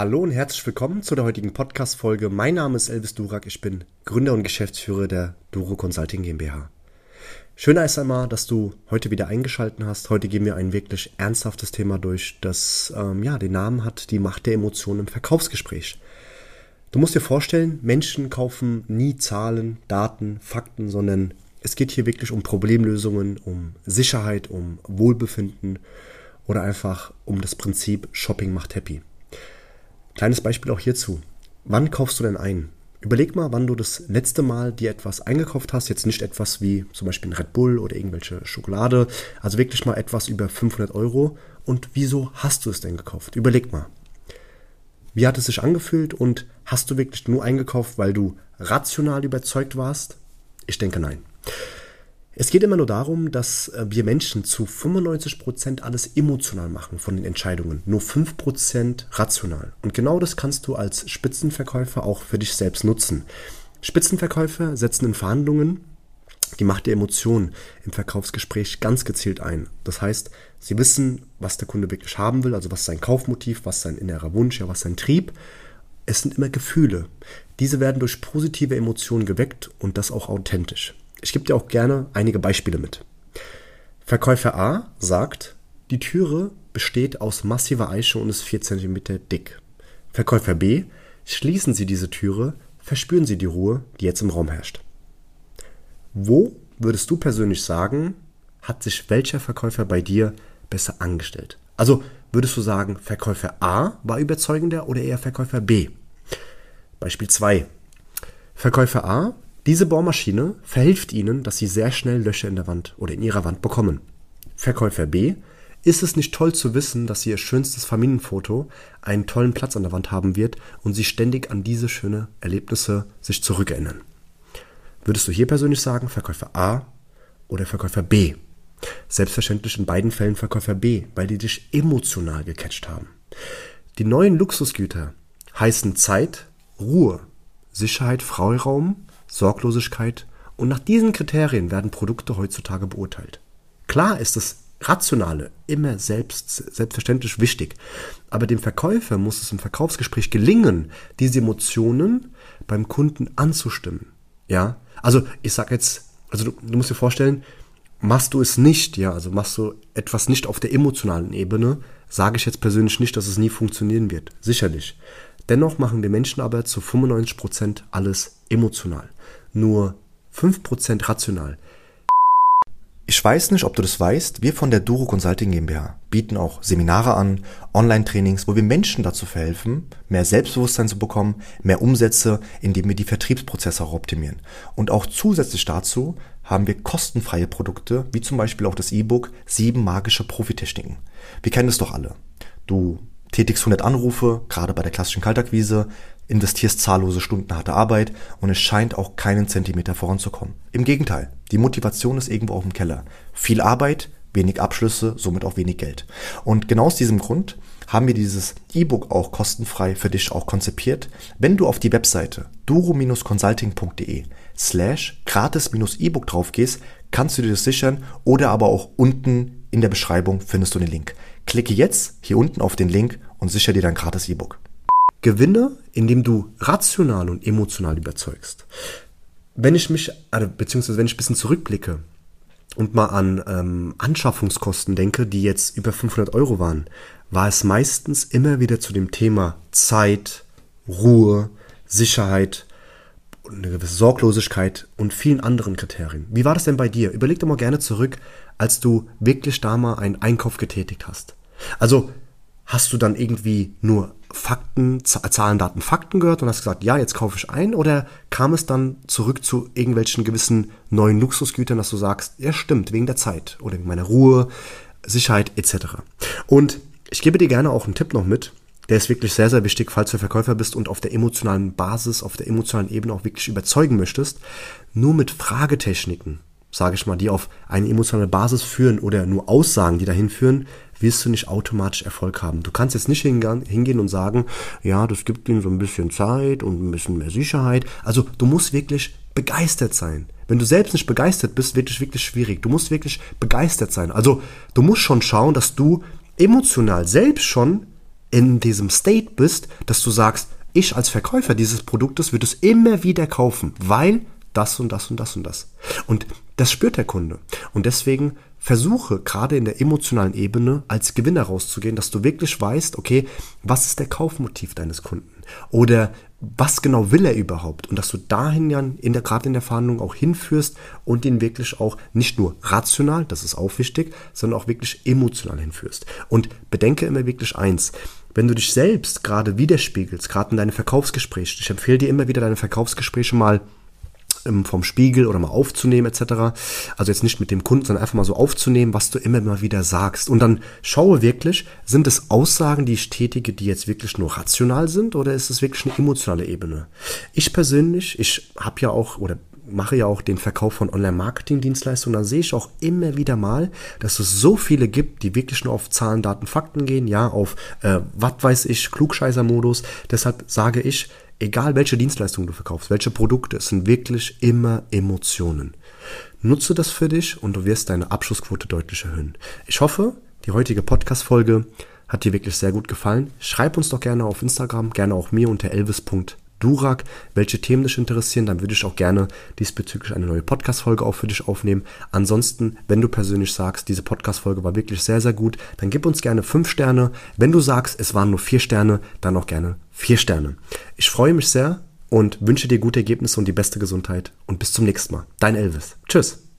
Hallo und herzlich willkommen zu der heutigen Podcast-Folge. Mein Name ist Elvis Durak, ich bin Gründer und Geschäftsführer der Duro Consulting GmbH. Schöner ist einmal, dass du heute wieder eingeschaltet hast. Heute gehen wir ein wirklich ernsthaftes Thema durch, das ähm, ja den Namen hat, die Macht der Emotionen im Verkaufsgespräch. Du musst dir vorstellen, Menschen kaufen nie Zahlen, Daten, Fakten, sondern es geht hier wirklich um Problemlösungen, um Sicherheit, um Wohlbefinden oder einfach um das Prinzip Shopping macht happy. Kleines Beispiel auch hierzu. Wann kaufst du denn ein? Überleg mal, wann du das letzte Mal dir etwas eingekauft hast. Jetzt nicht etwas wie zum Beispiel ein Red Bull oder irgendwelche Schokolade. Also wirklich mal etwas über 500 Euro. Und wieso hast du es denn gekauft? Überleg mal. Wie hat es sich angefühlt und hast du wirklich nur eingekauft, weil du rational überzeugt warst? Ich denke nein. Es geht immer nur darum, dass äh, wir Menschen zu 95% alles emotional machen von den Entscheidungen, nur 5% rational. Und genau das kannst du als Spitzenverkäufer auch für dich selbst nutzen. Spitzenverkäufer setzen in Verhandlungen die Macht der Emotionen im Verkaufsgespräch ganz gezielt ein. Das heißt, sie wissen, was der Kunde wirklich haben will, also was sein Kaufmotiv, was sein innerer Wunsch, ja, was sein Trieb. Es sind immer Gefühle. Diese werden durch positive Emotionen geweckt und das auch authentisch. Ich gebe dir auch gerne einige Beispiele mit. Verkäufer A sagt, die Türe besteht aus massiver Eiche und ist 4 cm dick. Verkäufer B, schließen Sie diese Türe, verspüren Sie die Ruhe, die jetzt im Raum herrscht. Wo würdest du persönlich sagen, hat sich welcher Verkäufer bei dir besser angestellt? Also würdest du sagen, Verkäufer A war überzeugender oder eher Verkäufer B? Beispiel 2. Verkäufer A diese Bohrmaschine verhilft Ihnen, dass Sie sehr schnell Löcher in der Wand oder in Ihrer Wand bekommen. Verkäufer B, ist es nicht toll zu wissen, dass Ihr schönstes Familienfoto einen tollen Platz an der Wand haben wird und Sie ständig an diese schönen Erlebnisse sich zurückerinnern? Würdest du hier persönlich sagen, Verkäufer A oder Verkäufer B? Selbstverständlich in beiden Fällen Verkäufer B, weil die dich emotional gecatcht haben. Die neuen Luxusgüter heißen Zeit, Ruhe, Sicherheit, Freiraum Sorglosigkeit und nach diesen Kriterien werden Produkte heutzutage beurteilt. Klar ist das Rationale immer selbst, selbstverständlich wichtig, aber dem Verkäufer muss es im Verkaufsgespräch gelingen, diese Emotionen beim Kunden anzustimmen. Ja, also ich sag jetzt, also du, du musst dir vorstellen, machst du es nicht, ja, also machst du etwas nicht auf der emotionalen Ebene, sage ich jetzt persönlich nicht, dass es nie funktionieren wird. Sicherlich. Dennoch machen wir Menschen aber zu 95% alles emotional. Nur 5% rational. Ich weiß nicht, ob du das weißt, wir von der Duro Consulting GmbH bieten auch Seminare an, Online-Trainings, wo wir Menschen dazu verhelfen, mehr Selbstbewusstsein zu bekommen, mehr Umsätze, indem wir die Vertriebsprozesse auch optimieren. Und auch zusätzlich dazu haben wir kostenfreie Produkte, wie zum Beispiel auch das E-Book Sieben magische Profitechniken. Wir kennen es doch alle. Du tätigst 100 Anrufe, gerade bei der klassischen Kaltakquise, investierst zahllose Stunden harte Arbeit und es scheint auch keinen Zentimeter voranzukommen. Im Gegenteil, die Motivation ist irgendwo auf dem Keller. Viel Arbeit, wenig Abschlüsse, somit auch wenig Geld. Und genau aus diesem Grund haben wir dieses E-Book auch kostenfrei für dich auch konzipiert. Wenn du auf die Webseite duro-consulting.de slash gratis-E-Book drauf gehst, kannst du dir das sichern oder aber auch unten in der Beschreibung findest du den Link. Klicke jetzt hier unten auf den Link und sichere dir dein gratis E-Book. Gewinne, indem du rational und emotional überzeugst. Wenn ich mich, also, beziehungsweise wenn ich ein bisschen zurückblicke und mal an ähm, Anschaffungskosten denke, die jetzt über 500 Euro waren, war es meistens immer wieder zu dem Thema Zeit, Ruhe, Sicherheit, eine gewisse Sorglosigkeit und vielen anderen Kriterien. Wie war das denn bei dir? Überleg doch mal gerne zurück, als du wirklich da mal einen Einkauf getätigt hast. Also hast du dann irgendwie nur Fakten, Zahlen, Daten, Fakten gehört und hast gesagt, ja, jetzt kaufe ich ein? Oder kam es dann zurück zu irgendwelchen gewissen neuen Luxusgütern, dass du sagst, ja, stimmt, wegen der Zeit oder wegen meiner Ruhe, Sicherheit etc. Und ich gebe dir gerne auch einen Tipp noch mit, der ist wirklich sehr, sehr wichtig, falls du Verkäufer bist und auf der emotionalen Basis, auf der emotionalen Ebene auch wirklich überzeugen möchtest. Nur mit Fragetechniken, sage ich mal, die auf eine emotionale Basis führen oder nur Aussagen, die dahin führen, wirst du nicht automatisch Erfolg haben. Du kannst jetzt nicht hingehen und sagen, ja, das gibt ihnen so ein bisschen Zeit und ein bisschen mehr Sicherheit. Also du musst wirklich begeistert sein. Wenn du selbst nicht begeistert bist, wird es wirklich schwierig. Du musst wirklich begeistert sein. Also du musst schon schauen, dass du emotional selbst schon in diesem State bist, dass du sagst, ich als Verkäufer dieses Produktes würde es immer wieder kaufen, weil das und das und das und das. Und das spürt der Kunde. Und deswegen versuche gerade in der emotionalen Ebene als Gewinner rauszugehen, dass du wirklich weißt, okay, was ist der Kaufmotiv deines Kunden? Oder was genau will er überhaupt? Und dass du dahin ja in der, gerade in der Verhandlung auch hinführst und ihn wirklich auch nicht nur rational, das ist auch wichtig, sondern auch wirklich emotional hinführst. Und bedenke immer wirklich eins, wenn du dich selbst gerade widerspiegelst, gerade in deinen Verkaufsgesprächen, ich empfehle dir immer wieder deine Verkaufsgespräche mal ähm, vom Spiegel oder mal aufzunehmen etc. Also jetzt nicht mit dem Kunden, sondern einfach mal so aufzunehmen, was du immer mal wieder sagst. Und dann schaue wirklich, sind es Aussagen, die ich tätige, die jetzt wirklich nur rational sind oder ist es wirklich eine emotionale Ebene? Ich persönlich, ich habe ja auch oder mache ja auch den Verkauf von Online-Marketing-Dienstleistungen, dann sehe ich auch immer wieder mal, dass es so viele gibt, die wirklich nur auf Zahlen, Daten, Fakten gehen, ja, auf, äh, was weiß ich, Klugscheißer-Modus. Deshalb sage ich, egal welche Dienstleistung du verkaufst, welche Produkte, es sind wirklich immer Emotionen. Nutze das für dich und du wirst deine Abschlussquote deutlich erhöhen. Ich hoffe, die heutige Podcast-Folge hat dir wirklich sehr gut gefallen. Schreib uns doch gerne auf Instagram, gerne auch mir unter elvis.de Durak, welche Themen dich interessieren, dann würde ich auch gerne diesbezüglich eine neue Podcast-Folge auch für dich aufnehmen. Ansonsten, wenn du persönlich sagst, diese Podcast-Folge war wirklich sehr, sehr gut, dann gib uns gerne fünf Sterne. Wenn du sagst, es waren nur vier Sterne, dann auch gerne vier Sterne. Ich freue mich sehr und wünsche dir gute Ergebnisse und die beste Gesundheit und bis zum nächsten Mal. Dein Elvis. Tschüss.